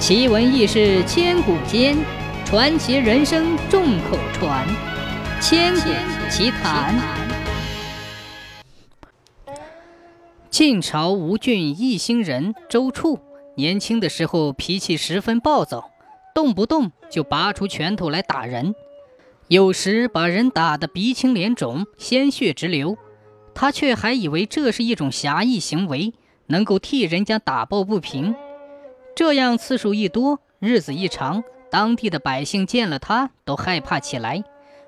奇闻异事千古间，传奇人生众口传。千古奇谈。晋朝吴郡一兴人周处，年轻的时候脾气十分暴躁，动不动就拔出拳头来打人，有时把人打得鼻青脸肿、鲜血直流。他却还以为这是一种侠义行为，能够替人家打抱不平。这样次数一多，日子一长，当地的百姓见了他都害怕起来，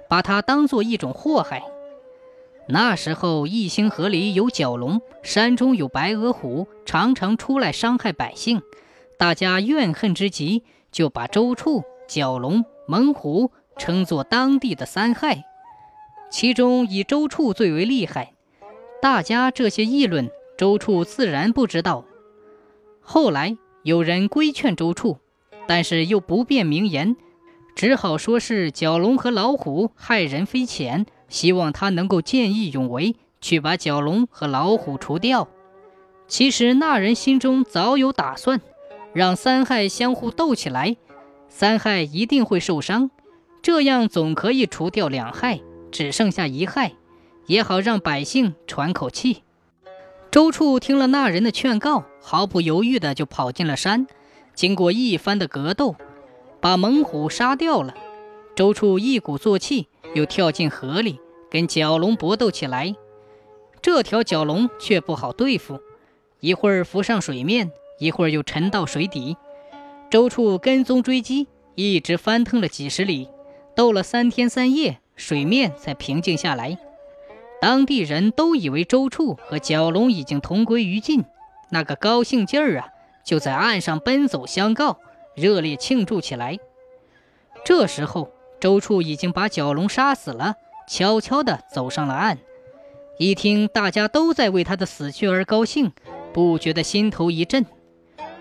把他当做一种祸害。那时候，义兴河里有蛟龙，山中有白额虎，常常出来伤害百姓，大家怨恨之极，就把周处、蛟龙、猛虎称作当地的三害，其中以周处最为厉害。大家这些议论，周处自然不知道。后来。有人规劝周处，但是又不便明言，只好说是蛟龙和老虎害人非浅，希望他能够见义勇为，去把蛟龙和老虎除掉。其实那人心中早有打算，让三害相互斗起来，三害一定会受伤，这样总可以除掉两害，只剩下一害，也好让百姓喘口气。周处听了那人的劝告，毫不犹豫的就跑进了山。经过一番的格斗，把猛虎杀掉了。周处一鼓作气，又跳进河里，跟蛟龙搏斗起来。这条蛟龙却不好对付，一会儿浮上水面，一会儿又沉到水底。周处跟踪追击，一直翻腾了几十里，斗了三天三夜，水面才平静下来。当地人都以为周处和蛟龙已经同归于尽，那个高兴劲儿啊，就在岸上奔走相告，热烈庆祝起来。这时候，周处已经把蛟龙杀死了，悄悄地走上了岸。一听大家都在为他的死去而高兴，不觉得心头一震。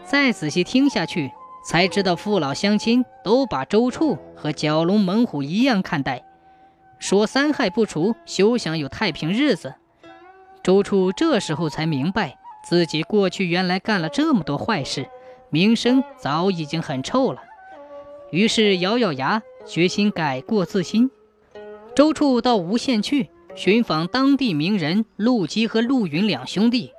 再仔细听下去，才知道父老乡亲都把周处和蛟龙、猛虎一样看待。说三害不除，休想有太平日子。周处这时候才明白，自己过去原来干了这么多坏事，名声早已经很臭了。于是咬咬牙，决心改过自新。周处到吴县去寻访当地名人陆基和陆云两兄弟。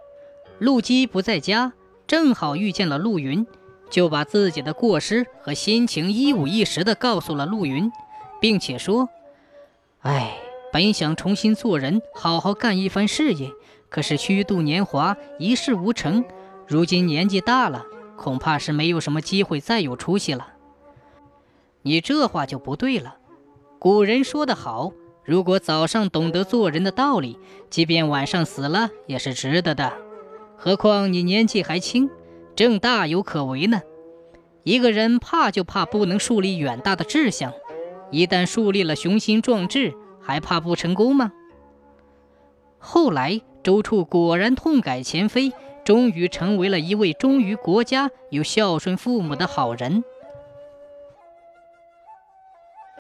陆基不在家，正好遇见了陆云，就把自己的过失和心情一五一十地告诉了陆云，并且说。哎，本想重新做人，好好干一番事业，可是虚度年华，一事无成。如今年纪大了，恐怕是没有什么机会再有出息了。你这话就不对了。古人说得好，如果早上懂得做人的道理，即便晚上死了也是值得的。何况你年纪还轻，正大有可为呢。一个人怕就怕不能树立远大的志向。一旦树立了雄心壮志，还怕不成功吗？后来，周处果然痛改前非，终于成为了一位忠于国家、又孝顺父母的好人。